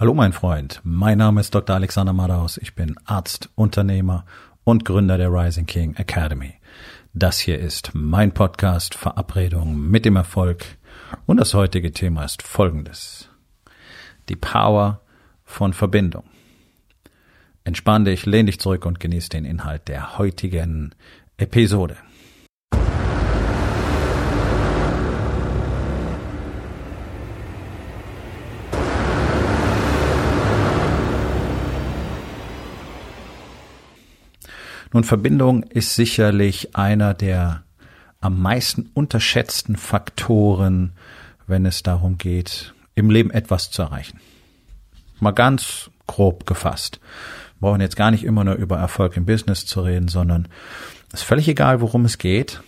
Hallo mein Freund, mein Name ist Dr. Alexander Madaus, ich bin Arzt, Unternehmer und Gründer der Rising King Academy. Das hier ist mein Podcast Verabredung mit dem Erfolg und das heutige Thema ist folgendes. Die Power von Verbindung. Entspann dich, lehn dich zurück und genieß den Inhalt der heutigen Episode. Nun, Verbindung ist sicherlich einer der am meisten unterschätzten Faktoren, wenn es darum geht, im Leben etwas zu erreichen. Mal ganz grob gefasst. Wir brauchen jetzt gar nicht immer nur über Erfolg im Business zu reden, sondern es ist völlig egal, worum es geht.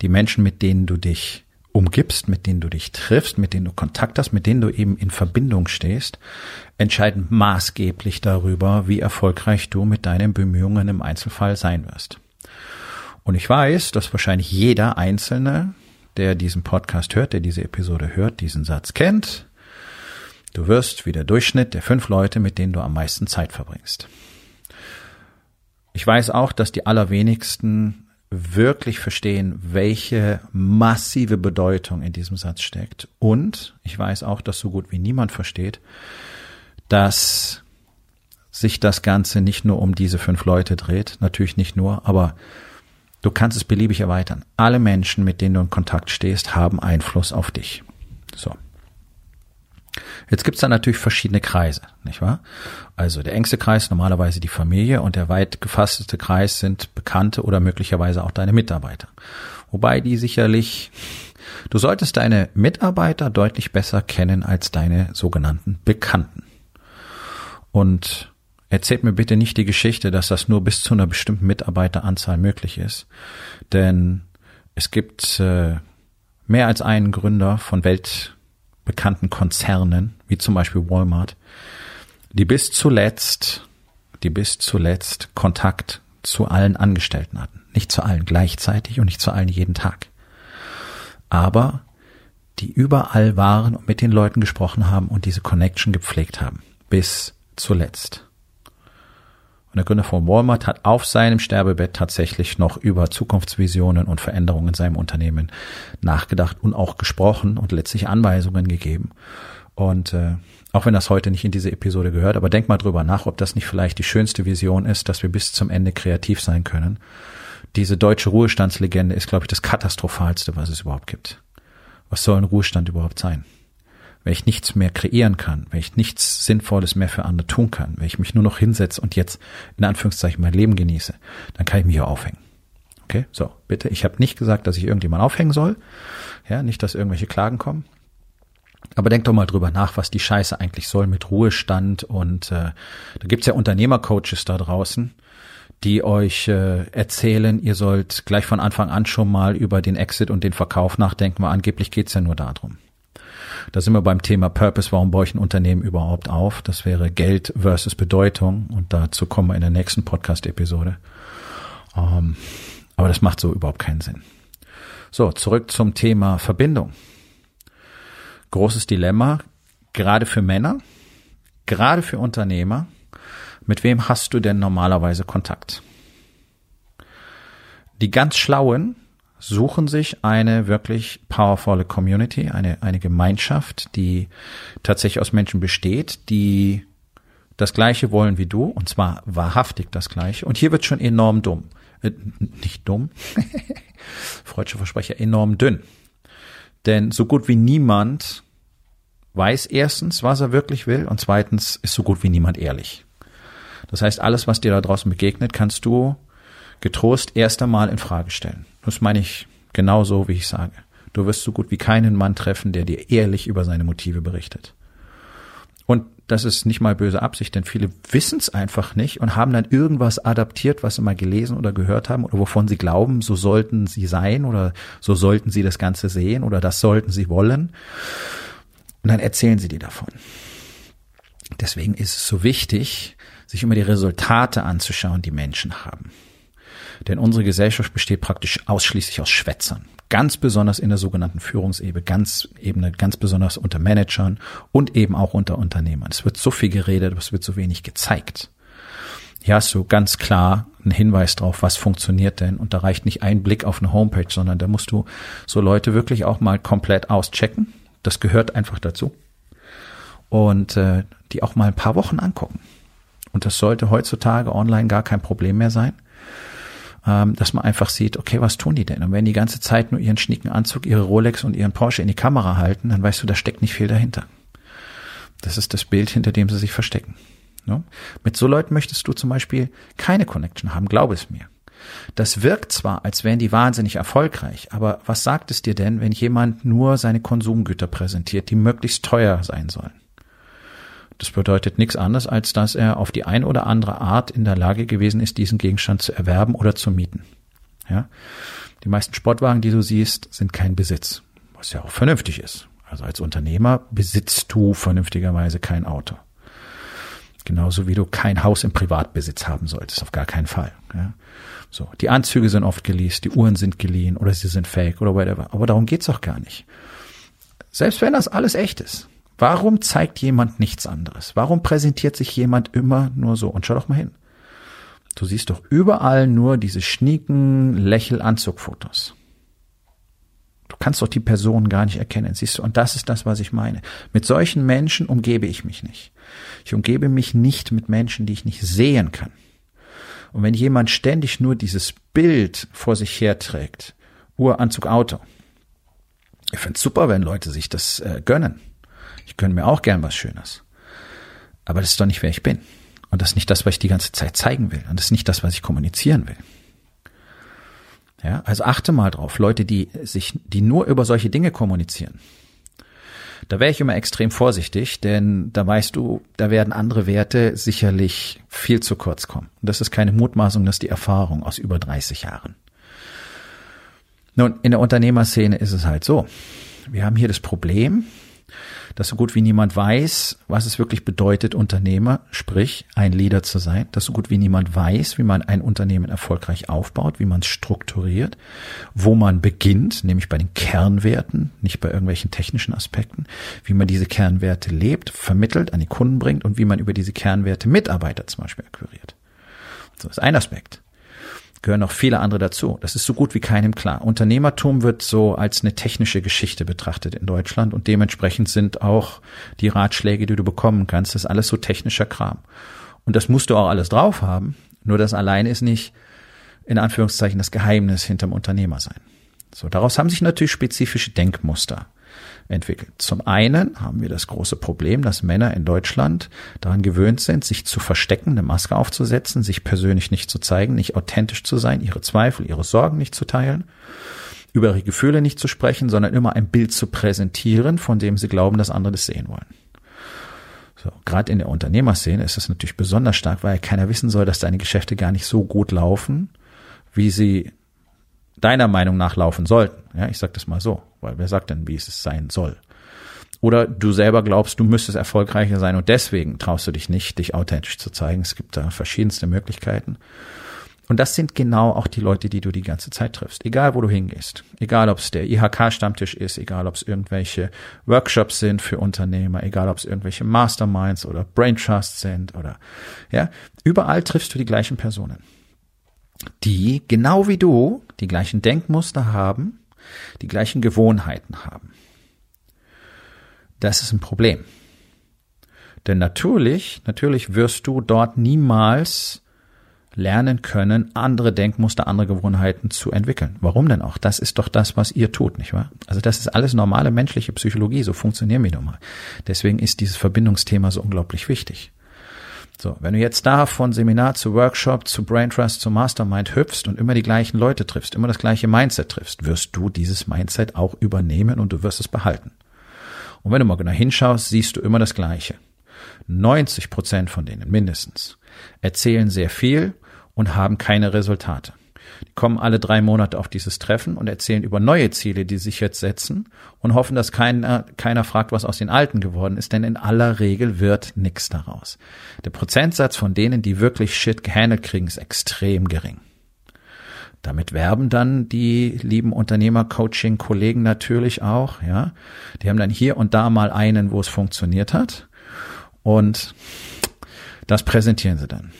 Die Menschen, mit denen du dich umgibst, mit denen du dich triffst, mit denen du Kontakt hast, mit denen du eben in Verbindung stehst, entscheiden maßgeblich darüber, wie erfolgreich du mit deinen Bemühungen im Einzelfall sein wirst. Und ich weiß, dass wahrscheinlich jeder Einzelne, der diesen Podcast hört, der diese Episode hört, diesen Satz kennt. Du wirst wie der Durchschnitt der fünf Leute, mit denen du am meisten Zeit verbringst. Ich weiß auch, dass die allerwenigsten wirklich verstehen, welche massive Bedeutung in diesem Satz steckt. Und ich weiß auch, dass so gut wie niemand versteht, dass sich das Ganze nicht nur um diese fünf Leute dreht, natürlich nicht nur, aber du kannst es beliebig erweitern. Alle Menschen, mit denen du in Kontakt stehst, haben Einfluss auf dich. So. Jetzt gibt's da natürlich verschiedene Kreise, nicht wahr? Also der engste Kreis normalerweise die Familie und der weit gefasste Kreis sind Bekannte oder möglicherweise auch deine Mitarbeiter. Wobei die sicherlich, du solltest deine Mitarbeiter deutlich besser kennen als deine sogenannten Bekannten. Und erzählt mir bitte nicht die Geschichte, dass das nur bis zu einer bestimmten Mitarbeiteranzahl möglich ist. Denn es gibt äh, mehr als einen Gründer von Welt bekannten Konzernen, wie zum Beispiel Walmart, die bis zuletzt, die bis zuletzt Kontakt zu allen Angestellten hatten. Nicht zu allen gleichzeitig und nicht zu allen jeden Tag. Aber die überall waren und mit den Leuten gesprochen haben und diese Connection gepflegt haben. Bis zuletzt. Der Gründer von Walmart hat auf seinem Sterbebett tatsächlich noch über Zukunftsvisionen und Veränderungen in seinem Unternehmen nachgedacht und auch gesprochen und letztlich Anweisungen gegeben. Und äh, auch wenn das heute nicht in diese Episode gehört, aber denk mal drüber nach, ob das nicht vielleicht die schönste Vision ist, dass wir bis zum Ende kreativ sein können. Diese deutsche Ruhestandslegende ist, glaube ich, das katastrophalste, was es überhaupt gibt. Was soll ein Ruhestand überhaupt sein? Wenn ich nichts mehr kreieren kann, wenn ich nichts Sinnvolles mehr für andere tun kann, wenn ich mich nur noch hinsetze und jetzt in Anführungszeichen mein Leben genieße, dann kann ich mich hier aufhängen. Okay, so, bitte. Ich habe nicht gesagt, dass ich irgendjemand aufhängen soll. Ja, nicht, dass irgendwelche Klagen kommen. Aber denkt doch mal drüber nach, was die Scheiße eigentlich soll mit Ruhestand. Und äh, da gibt's ja Unternehmercoaches da draußen, die euch äh, erzählen, ihr sollt gleich von Anfang an schon mal über den Exit und den Verkauf nachdenken, weil angeblich geht's ja nur darum. Da sind wir beim Thema Purpose. Warum baue ich ein Unternehmen überhaupt auf? Das wäre Geld versus Bedeutung. Und dazu kommen wir in der nächsten Podcast-Episode. Ähm, aber das macht so überhaupt keinen Sinn. So, zurück zum Thema Verbindung. Großes Dilemma, gerade für Männer, gerade für Unternehmer. Mit wem hast du denn normalerweise Kontakt? Die ganz Schlauen suchen sich eine wirklich powervolle Community, eine, eine Gemeinschaft, die tatsächlich aus Menschen besteht, die das Gleiche wollen wie du, und zwar wahrhaftig das Gleiche. Und hier wird schon enorm dumm. Äh, nicht dumm, freudscher Versprecher, enorm dünn. Denn so gut wie niemand weiß erstens, was er wirklich will, und zweitens ist so gut wie niemand ehrlich. Das heißt, alles, was dir da draußen begegnet, kannst du getrost erst einmal in Frage stellen. Das meine ich genau so, wie ich sage. Du wirst so gut wie keinen Mann treffen, der dir ehrlich über seine Motive berichtet. Und das ist nicht mal böse Absicht, denn viele wissen es einfach nicht und haben dann irgendwas adaptiert, was sie mal gelesen oder gehört haben oder wovon sie glauben, so sollten sie sein oder so sollten sie das Ganze sehen oder das sollten sie wollen. Und dann erzählen sie dir davon. Deswegen ist es so wichtig, sich immer die Resultate anzuschauen, die Menschen haben. Denn unsere Gesellschaft besteht praktisch ausschließlich aus Schwätzern. Ganz besonders in der sogenannten Führungsebene, ganz Ebene, ganz besonders unter Managern und eben auch unter Unternehmern. Es wird so viel geredet, es wird so wenig gezeigt. Hier hast du ganz klar einen Hinweis drauf, was funktioniert denn. Und da reicht nicht ein Blick auf eine Homepage, sondern da musst du so Leute wirklich auch mal komplett auschecken. Das gehört einfach dazu. Und äh, die auch mal ein paar Wochen angucken. Und das sollte heutzutage online gar kein Problem mehr sein, ähm, dass man einfach sieht, okay, was tun die denn? Und wenn die ganze Zeit nur ihren schnieken Anzug, ihre Rolex und ihren Porsche in die Kamera halten, dann weißt du, da steckt nicht viel dahinter. Das ist das Bild, hinter dem sie sich verstecken. Ne? Mit so Leuten möchtest du zum Beispiel keine Connection haben, glaube es mir. Das wirkt zwar, als wären die wahnsinnig erfolgreich, aber was sagt es dir denn, wenn jemand nur seine Konsumgüter präsentiert, die möglichst teuer sein sollen? Das bedeutet nichts anderes, als dass er auf die ein oder andere Art in der Lage gewesen ist, diesen Gegenstand zu erwerben oder zu mieten. Ja? Die meisten Sportwagen, die du siehst, sind kein Besitz, was ja auch vernünftig ist. Also als Unternehmer besitzt du vernünftigerweise kein Auto. Genauso wie du kein Haus im Privatbesitz haben solltest, auf gar keinen Fall. Ja? So, die Anzüge sind oft geleast, die Uhren sind geliehen oder sie sind fake oder whatever. Aber darum geht's auch gar nicht. Selbst wenn das alles echt ist, warum zeigt jemand nichts anderes? Warum präsentiert sich jemand immer nur so? Und schau doch mal hin. Du siehst doch überall nur diese schnieken Lächelanzugfotos. Du kannst doch die Person gar nicht erkennen, siehst du? Und das ist das, was ich meine. Mit solchen Menschen umgebe ich mich nicht. Ich umgebe mich nicht mit Menschen, die ich nicht sehen kann. Und wenn jemand ständig nur dieses Bild vor sich herträgt, Uranzug, Auto, ich finde es super, wenn Leute sich das äh, gönnen. Ich gönne mir auch gern was Schönes. Aber das ist doch nicht, wer ich bin. Und das ist nicht das, was ich die ganze Zeit zeigen will. Und das ist nicht das, was ich kommunizieren will. Ja, also achte mal drauf, Leute, die sich, die nur über solche Dinge kommunizieren. Da wäre ich immer extrem vorsichtig, denn da weißt du, da werden andere Werte sicherlich viel zu kurz kommen. Und das ist keine Mutmaßung, das ist die Erfahrung aus über 30 Jahren. Nun, in der Unternehmerszene ist es halt so. Wir haben hier das Problem, dass so gut wie niemand weiß, was es wirklich bedeutet, Unternehmer, sprich ein Leader zu sein, dass so gut wie niemand weiß, wie man ein Unternehmen erfolgreich aufbaut, wie man es strukturiert, wo man beginnt, nämlich bei den Kernwerten, nicht bei irgendwelchen technischen Aspekten, wie man diese Kernwerte lebt, vermittelt, an die Kunden bringt und wie man über diese Kernwerte Mitarbeiter zum Beispiel akquiriert. So ist ein Aspekt gehören noch viele andere dazu. Das ist so gut wie keinem klar. Unternehmertum wird so als eine technische Geschichte betrachtet in Deutschland und dementsprechend sind auch die Ratschläge, die du bekommen kannst, das ist alles so technischer Kram. Und das musst du auch alles drauf haben. Nur das allein ist nicht in Anführungszeichen das Geheimnis hinterm Unternehmer sein. So, daraus haben sich natürlich spezifische Denkmuster entwickelt. Zum einen haben wir das große Problem, dass Männer in Deutschland daran gewöhnt sind, sich zu verstecken, eine Maske aufzusetzen, sich persönlich nicht zu zeigen, nicht authentisch zu sein, ihre Zweifel, ihre Sorgen nicht zu teilen, über ihre Gefühle nicht zu sprechen, sondern immer ein Bild zu präsentieren, von dem sie glauben, dass andere das sehen wollen. So, gerade in der Unternehmerszene ist das natürlich besonders stark, weil keiner wissen soll, dass deine Geschäfte gar nicht so gut laufen, wie sie deiner Meinung nach laufen sollten. Ja, ich sag das mal so, weil wer sagt denn, wie es sein soll? Oder du selber glaubst, du müsstest erfolgreicher sein und deswegen traust du dich nicht, dich authentisch zu zeigen. Es gibt da verschiedenste Möglichkeiten. Und das sind genau auch die Leute, die du die ganze Zeit triffst. Egal, wo du hingehst. Egal, ob es der IHK-Stammtisch ist, egal, ob es irgendwelche Workshops sind für Unternehmer, egal, ob es irgendwelche Masterminds oder Brain Trusts sind oder, ja. Überall triffst du die gleichen Personen die genau wie du die gleichen Denkmuster haben, die gleichen Gewohnheiten haben. Das ist ein Problem. Denn natürlich, natürlich wirst du dort niemals lernen können, andere Denkmuster, andere Gewohnheiten zu entwickeln. Warum denn auch? Das ist doch das, was ihr tut, nicht wahr? Also das ist alles normale menschliche Psychologie, so funktionieren wir nun mal. Deswegen ist dieses Verbindungsthema so unglaublich wichtig. So, wenn du jetzt da von Seminar zu Workshop, zu Brain Trust, zu Mastermind hüpfst und immer die gleichen Leute triffst, immer das gleiche Mindset triffst, wirst du dieses Mindset auch übernehmen und du wirst es behalten. Und wenn du mal genau hinschaust, siehst du immer das Gleiche. 90 Prozent von denen mindestens erzählen sehr viel und haben keine Resultate. Die kommen alle drei Monate auf dieses Treffen und erzählen über neue Ziele, die sich jetzt setzen und hoffen, dass keiner, keiner fragt, was aus den alten geworden ist, denn in aller Regel wird nichts daraus. Der Prozentsatz von denen, die wirklich Shit gehandelt kriegen, ist extrem gering. Damit werben dann die lieben Unternehmer-Coaching-Kollegen natürlich auch, ja. Die haben dann hier und da mal einen, wo es funktioniert hat. Und das präsentieren sie dann.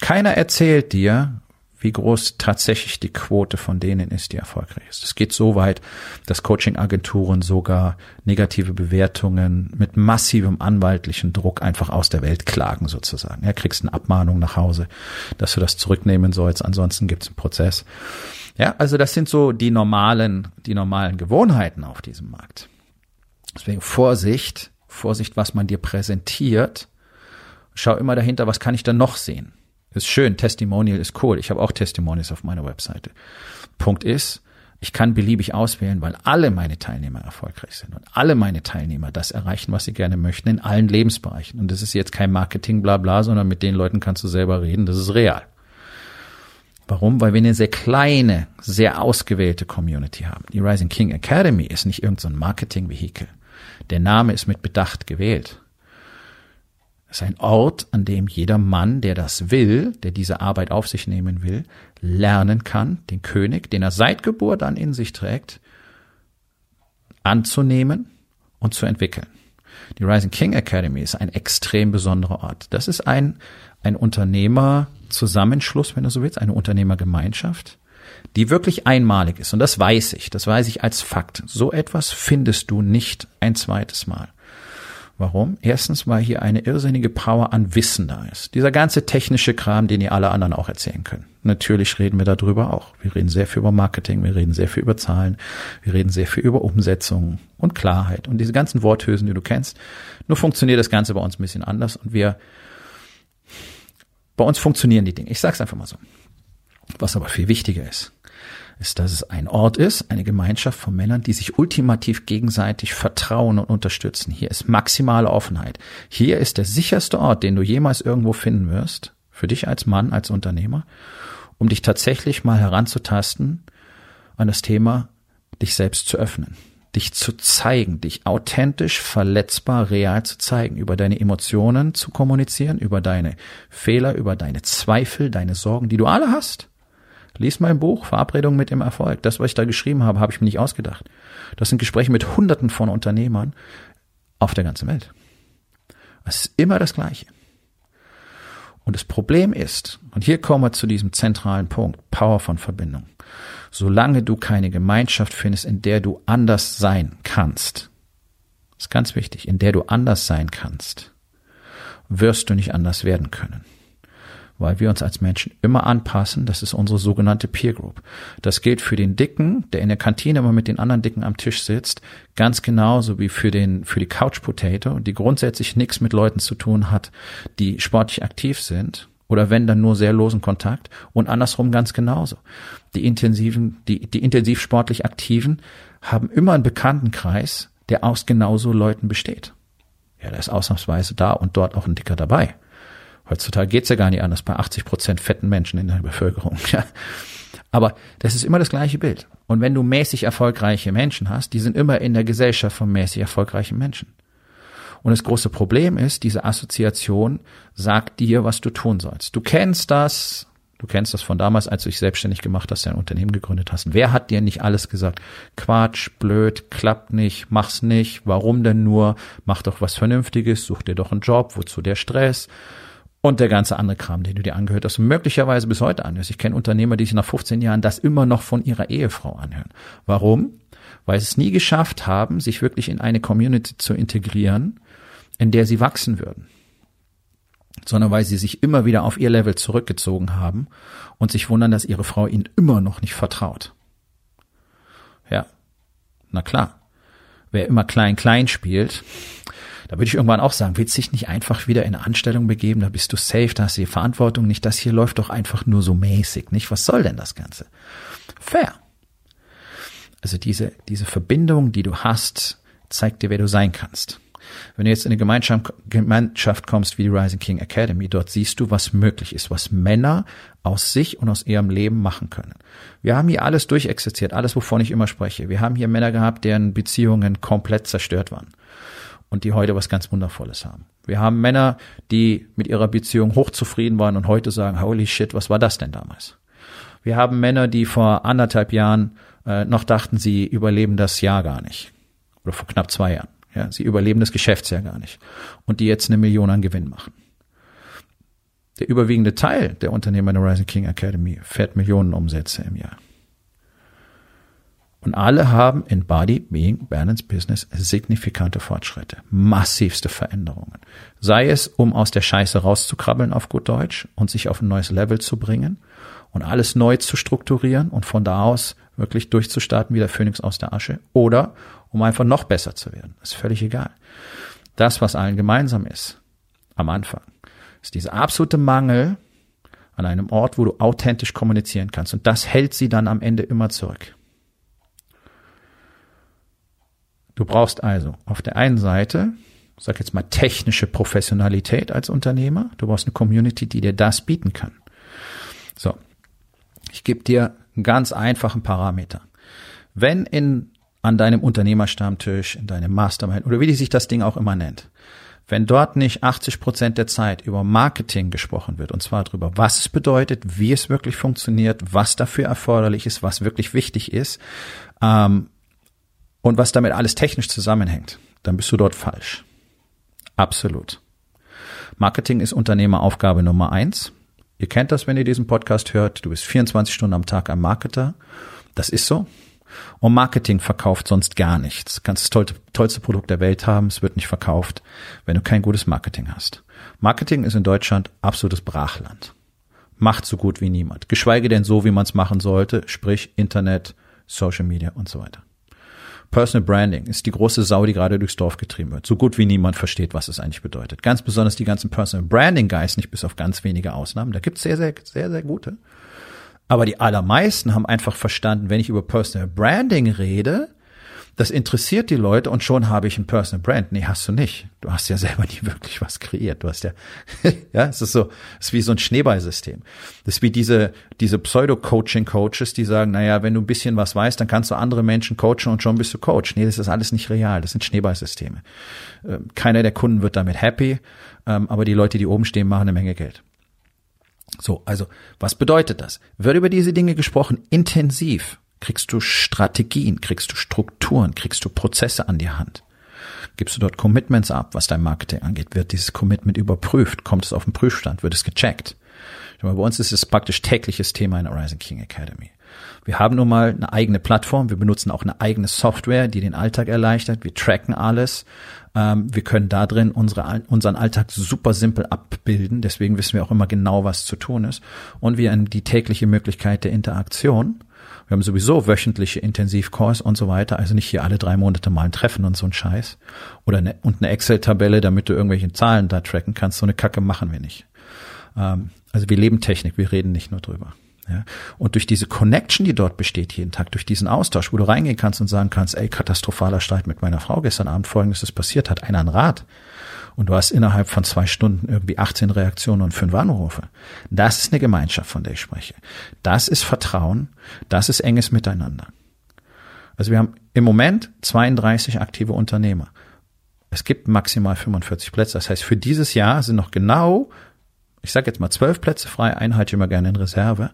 Keiner erzählt dir, wie groß tatsächlich die Quote von denen ist, die erfolgreich ist. Es geht so weit, dass Coaching-Agenturen sogar negative Bewertungen mit massivem anwaltlichen Druck einfach aus der Welt klagen sozusagen. Ja, kriegst eine Abmahnung nach Hause, dass du das zurücknehmen sollst, ansonsten gibt's einen Prozess. Ja, also das sind so die normalen, die normalen Gewohnheiten auf diesem Markt. Deswegen Vorsicht, Vorsicht, was man dir präsentiert. Schau immer dahinter, was kann ich da noch sehen? Ist schön, Testimonial ist cool. Ich habe auch Testimonials auf meiner Webseite. Punkt ist, ich kann beliebig auswählen, weil alle meine Teilnehmer erfolgreich sind und alle meine Teilnehmer das erreichen, was sie gerne möchten, in allen Lebensbereichen. Und das ist jetzt kein Marketing, bla bla, sondern mit den Leuten kannst du selber reden, das ist real. Warum? Weil wir eine sehr kleine, sehr ausgewählte Community haben. Die Rising King Academy ist nicht irgendein so Marketing-Vehikel. Der Name ist mit Bedacht gewählt. Es ist ein Ort, an dem jeder Mann, der das will, der diese Arbeit auf sich nehmen will, lernen kann, den König, den er seit Geburt an in sich trägt, anzunehmen und zu entwickeln. Die Rising King Academy ist ein extrem besonderer Ort. Das ist ein, ein Unternehmerzusammenschluss, wenn du so willst, eine Unternehmergemeinschaft, die wirklich einmalig ist. Und das weiß ich, das weiß ich als Fakt. So etwas findest du nicht ein zweites Mal. Warum? Erstens, weil hier eine irrsinnige Power an Wissen da ist. Dieser ganze technische Kram, den ihr alle anderen auch erzählen können. Natürlich reden wir darüber auch. Wir reden sehr viel über Marketing, wir reden sehr viel über Zahlen, wir reden sehr viel über Umsetzung und Klarheit und diese ganzen Worthülsen, die du kennst. Nur funktioniert das Ganze bei uns ein bisschen anders und wir, bei uns funktionieren die Dinge. Ich sag's einfach mal so. Was aber viel wichtiger ist ist, dass es ein Ort ist, eine Gemeinschaft von Männern, die sich ultimativ gegenseitig vertrauen und unterstützen. Hier ist maximale Offenheit. Hier ist der sicherste Ort, den du jemals irgendwo finden wirst, für dich als Mann, als Unternehmer, um dich tatsächlich mal heranzutasten an das Thema, dich selbst zu öffnen, dich zu zeigen, dich authentisch, verletzbar, real zu zeigen, über deine Emotionen zu kommunizieren, über deine Fehler, über deine Zweifel, deine Sorgen, die du alle hast Lies mein Buch, Verabredung mit dem Erfolg. Das, was ich da geschrieben habe, habe ich mir nicht ausgedacht. Das sind Gespräche mit Hunderten von Unternehmern auf der ganzen Welt. Es ist immer das Gleiche. Und das Problem ist, und hier kommen wir zu diesem zentralen Punkt, Power von Verbindung. Solange du keine Gemeinschaft findest, in der du anders sein kannst, ist ganz wichtig, in der du anders sein kannst, wirst du nicht anders werden können weil wir uns als Menschen immer anpassen. Das ist unsere sogenannte Peer Group. Das gilt für den Dicken, der in der Kantine immer mit den anderen Dicken am Tisch sitzt, ganz genauso wie für den, für die Couch Potato, die grundsätzlich nichts mit Leuten zu tun hat, die sportlich aktiv sind oder wenn dann nur sehr losen Kontakt und andersrum ganz genauso. Die intensiven, die, die intensiv sportlich Aktiven haben immer einen Bekanntenkreis, der aus genauso Leuten besteht. Ja, da ist ausnahmsweise da und dort auch ein Dicker dabei. Heutzutage geht's ja gar nicht anders bei 80 Prozent fetten Menschen in der Bevölkerung. Ja. Aber das ist immer das gleiche Bild. Und wenn du mäßig erfolgreiche Menschen hast, die sind immer in der Gesellschaft von mäßig erfolgreichen Menschen. Und das große Problem ist, diese Assoziation sagt dir, was du tun sollst. Du kennst das, du kennst das von damals, als du dich selbstständig gemacht hast, dein Unternehmen gegründet hast. Wer hat dir nicht alles gesagt? Quatsch, blöd, klappt nicht, mach's nicht, warum denn nur? Mach doch was Vernünftiges, such dir doch einen Job, wozu der Stress? Und der ganze andere Kram, den du dir angehört hast möglicherweise bis heute anhörst. Ich kenne Unternehmer, die sich nach 15 Jahren das immer noch von ihrer Ehefrau anhören. Warum? Weil sie es nie geschafft haben, sich wirklich in eine Community zu integrieren, in der sie wachsen würden. Sondern weil sie sich immer wieder auf ihr Level zurückgezogen haben und sich wundern, dass ihre Frau ihnen immer noch nicht vertraut. Ja, na klar. Wer immer klein-klein spielt, da würde ich irgendwann auch sagen, willst dich nicht einfach wieder in eine Anstellung begeben, da bist du safe, da hast du die Verantwortung nicht, das hier läuft doch einfach nur so mäßig, nicht? Was soll denn das Ganze? Fair. Also diese, diese Verbindung, die du hast, zeigt dir, wer du sein kannst. Wenn du jetzt in eine Gemeinschaft, Gemeinschaft kommst wie die Rising King Academy, dort siehst du, was möglich ist, was Männer aus sich und aus ihrem Leben machen können. Wir haben hier alles durchexerziert, alles, wovon ich immer spreche. Wir haben hier Männer gehabt, deren Beziehungen komplett zerstört waren und die heute was ganz Wundervolles haben. Wir haben Männer, die mit ihrer Beziehung hochzufrieden waren und heute sagen, holy shit, was war das denn damals? Wir haben Männer, die vor anderthalb Jahren äh, noch dachten, sie überleben das Jahr gar nicht. Oder vor knapp zwei Jahren. Ja, sie überleben das Geschäftsjahr gar nicht. Und die jetzt eine Million an Gewinn machen. Der überwiegende Teil der Unternehmer in der Rising King Academy fährt Millionen Umsätze im Jahr. Und alle haben in Body, Being, Balance, Business signifikante Fortschritte, massivste Veränderungen. Sei es, um aus der Scheiße rauszukrabbeln auf gut Deutsch und sich auf ein neues Level zu bringen und alles neu zu strukturieren und von da aus wirklich durchzustarten wie der Phönix aus der Asche oder um einfach noch besser zu werden. ist völlig egal. Das, was allen gemeinsam ist, am Anfang, ist dieser absolute Mangel an einem Ort, wo du authentisch kommunizieren kannst. Und das hält sie dann am Ende immer zurück. Du brauchst also auf der einen Seite, sag jetzt mal technische Professionalität als Unternehmer. Du brauchst eine Community, die dir das bieten kann. So. Ich gebe dir einen ganz einfachen Parameter. Wenn in, an deinem Unternehmerstammtisch, in deinem Mastermind oder wie sich das Ding auch immer nennt, wenn dort nicht 80 Prozent der Zeit über Marketing gesprochen wird, und zwar darüber, was es bedeutet, wie es wirklich funktioniert, was dafür erforderlich ist, was wirklich wichtig ist, ähm, und was damit alles technisch zusammenhängt, dann bist du dort falsch. Absolut. Marketing ist Unternehmeraufgabe Nummer eins. Ihr kennt das, wenn ihr diesen Podcast hört. Du bist 24 Stunden am Tag ein Marketer. Das ist so. Und Marketing verkauft sonst gar nichts. Du kannst das tollste, tollste Produkt der Welt haben, es wird nicht verkauft, wenn du kein gutes Marketing hast. Marketing ist in Deutschland absolutes Brachland. Macht so gut wie niemand. Geschweige denn so, wie man es machen sollte, sprich Internet, Social Media und so weiter. Personal Branding ist die große Sau, die gerade durchs Dorf getrieben wird. So gut wie niemand versteht, was es eigentlich bedeutet. Ganz besonders die ganzen Personal Branding Guys, nicht bis auf ganz wenige Ausnahmen. Da gibt es sehr, sehr, sehr, sehr gute. Aber die allermeisten haben einfach verstanden, wenn ich über Personal Branding rede, das interessiert die Leute und schon habe ich ein Personal Brand. Nee, hast du nicht. Du hast ja selber nie wirklich was kreiert. Du hast ja, ja, es ist so, es ist wie so ein Schneeballsystem. Das ist wie diese, diese Pseudo-Coaching-Coaches, die sagen, naja, wenn du ein bisschen was weißt, dann kannst du andere Menschen coachen und schon bist du Coach. Nee, das ist alles nicht real. Das sind Schneeballsysteme. Ähm, keiner der Kunden wird damit happy, ähm, aber die Leute, die oben stehen, machen eine Menge Geld. So, also, was bedeutet das? Wird über diese Dinge gesprochen, intensiv kriegst du Strategien, kriegst du Strukturen, kriegst du Prozesse an die Hand. Gibst du dort Commitments ab, was dein Marketing angeht? Wird dieses Commitment überprüft? Kommt es auf den Prüfstand? Wird es gecheckt? Bei uns ist es praktisch tägliches Thema in der Rising King Academy. Wir haben nun mal eine eigene Plattform. Wir benutzen auch eine eigene Software, die den Alltag erleichtert. Wir tracken alles. Ähm, wir können da drin unsere, unseren Alltag super simpel abbilden. Deswegen wissen wir auch immer genau, was zu tun ist. Und wir haben die tägliche Möglichkeit der Interaktion wir haben sowieso wöchentliche Intensivkurs und so weiter, also nicht hier alle drei Monate mal ein Treffen und so ein Scheiß. Oder eine, und eine Excel-Tabelle, damit du irgendwelche Zahlen da tracken kannst. So eine Kacke machen wir nicht. Ähm, also wir leben Technik, wir reden nicht nur drüber. Ja? Und durch diese Connection, die dort besteht jeden Tag, durch diesen Austausch, wo du reingehen kannst und sagen kannst, ey, katastrophaler Streit mit meiner Frau gestern Abend, folgendes ist passiert, hat einer ein Rat und du hast innerhalb von zwei Stunden irgendwie 18 Reaktionen und fünf Anrufe. Das ist eine Gemeinschaft, von der ich spreche. Das ist Vertrauen, das ist enges Miteinander. Also wir haben im Moment 32 aktive Unternehmer. Es gibt maximal 45 Plätze. Das heißt, für dieses Jahr sind noch genau, ich sage jetzt mal zwölf Plätze frei, einen halte ich immer gerne in Reserve.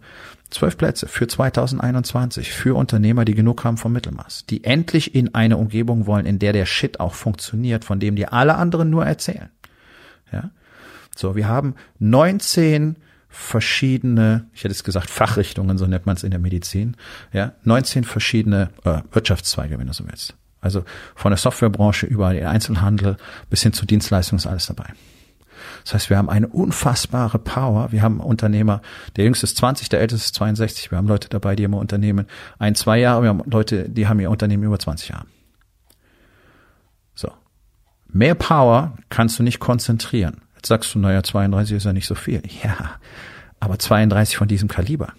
Zwölf Plätze für 2021 für Unternehmer, die genug haben vom Mittelmaß, die endlich in eine Umgebung wollen, in der der Shit auch funktioniert, von dem die alle anderen nur erzählen. Ja, so wir haben 19 verschiedene, ich hätte es gesagt Fachrichtungen, so nennt man es in der Medizin, ja, 19 verschiedene äh, Wirtschaftszweige, wenn du so willst. Also von der Softwarebranche über den Einzelhandel bis hin zu Dienstleistungen ist alles dabei. Das heißt, wir haben eine unfassbare Power. Wir haben Unternehmer, der jüngste ist 20, der älteste ist 62. Wir haben Leute dabei, die immer Unternehmen ein, zwei Jahre. Wir haben Leute, die haben ihr Unternehmen über 20 Jahre. So. Mehr Power kannst du nicht konzentrieren. Jetzt sagst du, naja, 32 ist ja nicht so viel. Ja, aber 32 von diesem Kaliber.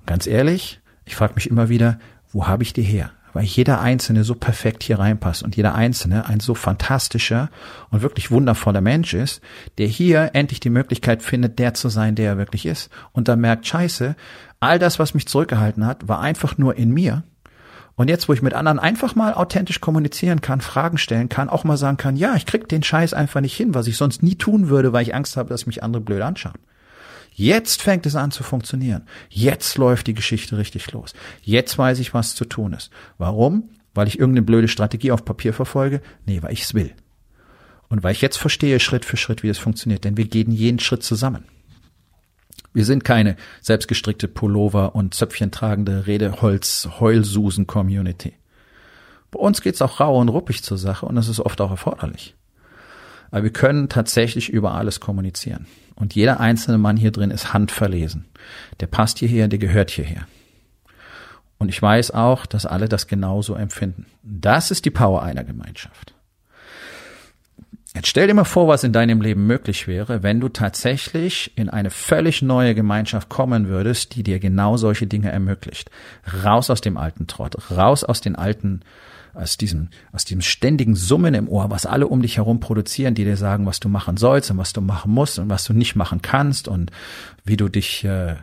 Und ganz ehrlich, ich frage mich immer wieder, wo habe ich die her? Weil jeder Einzelne so perfekt hier reinpasst und jeder Einzelne ein so fantastischer und wirklich wundervoller Mensch ist, der hier endlich die Möglichkeit findet, der zu sein, der er wirklich ist. Und dann merkt, scheiße, all das, was mich zurückgehalten hat, war einfach nur in mir. Und jetzt, wo ich mit anderen einfach mal authentisch kommunizieren kann, Fragen stellen kann, auch mal sagen kann, ja, ich krieg den Scheiß einfach nicht hin, was ich sonst nie tun würde, weil ich Angst habe, dass mich andere blöd anschauen. Jetzt fängt es an zu funktionieren. Jetzt läuft die Geschichte richtig los. Jetzt weiß ich, was zu tun ist. Warum? Weil ich irgendeine blöde Strategie auf Papier verfolge? Nee, weil ich es will. Und weil ich jetzt verstehe Schritt für Schritt, wie es funktioniert. Denn wir gehen jeden Schritt zusammen. Wir sind keine selbstgestrickte Pullover und Zöpfchen tragende Redeholz-Heulsusen-Community. Bei uns geht's auch rau und ruppig zur Sache und das ist oft auch erforderlich. Aber wir können tatsächlich über alles kommunizieren. Und jeder einzelne Mann hier drin ist handverlesen. Der passt hierher, der gehört hierher. Und ich weiß auch, dass alle das genauso empfinden. Das ist die Power einer Gemeinschaft. Jetzt stell dir mal vor, was in deinem Leben möglich wäre, wenn du tatsächlich in eine völlig neue Gemeinschaft kommen würdest, die dir genau solche Dinge ermöglicht. Raus aus dem alten Trott, raus aus den alten aus diesem, aus diesem ständigen Summen im Ohr, was alle um dich herum produzieren, die dir sagen, was du machen sollst und was du machen musst und was du nicht machen kannst und wie du dich äh,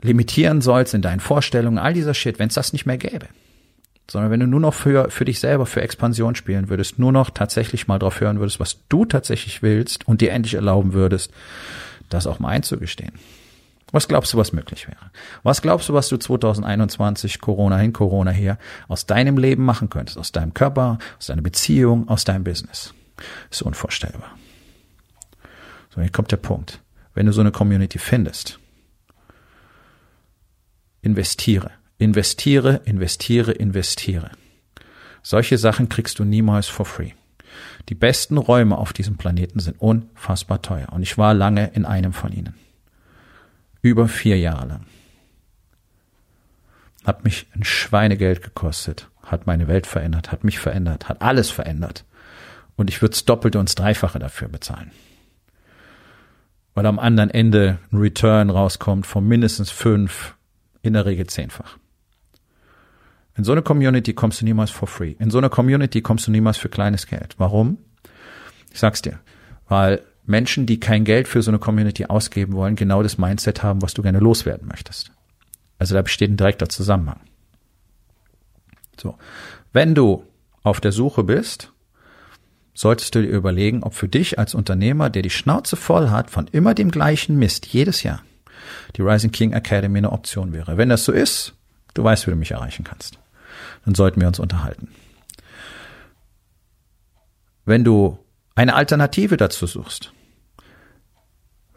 limitieren sollst in deinen Vorstellungen, all dieser Shit, wenn es das nicht mehr gäbe. Sondern wenn du nur noch für, für dich selber, für Expansion spielen würdest, nur noch tatsächlich mal drauf hören würdest, was du tatsächlich willst und dir endlich erlauben würdest, das auch mal einzugestehen. Was glaubst du, was möglich wäre? Was glaubst du, was du 2021, Corona hin, Corona her, aus deinem Leben machen könntest? Aus deinem Körper, aus deiner Beziehung, aus deinem Business? ist unvorstellbar. So, hier kommt der Punkt. Wenn du so eine Community findest, investiere, investiere, investiere, investiere. Solche Sachen kriegst du niemals for free. Die besten Räume auf diesem Planeten sind unfassbar teuer und ich war lange in einem von ihnen. Über vier Jahre lang. Hat mich ein Schweinegeld gekostet, hat meine Welt verändert, hat mich verändert, hat alles verändert. Und ich würde es Doppelte und Dreifache dafür bezahlen. Weil am anderen Ende ein Return rauskommt von mindestens fünf, in der Regel zehnfach. In so eine Community kommst du niemals for free. In so eine Community kommst du niemals für kleines Geld. Warum? Ich sag's dir. Weil Menschen, die kein Geld für so eine Community ausgeben wollen, genau das Mindset haben, was du gerne loswerden möchtest. Also da besteht ein direkter Zusammenhang. So. Wenn du auf der Suche bist, solltest du dir überlegen, ob für dich als Unternehmer, der die Schnauze voll hat von immer dem gleichen Mist jedes Jahr, die Rising King Academy eine Option wäre. Wenn das so ist, du weißt, wie du mich erreichen kannst. Dann sollten wir uns unterhalten. Wenn du eine Alternative dazu suchst,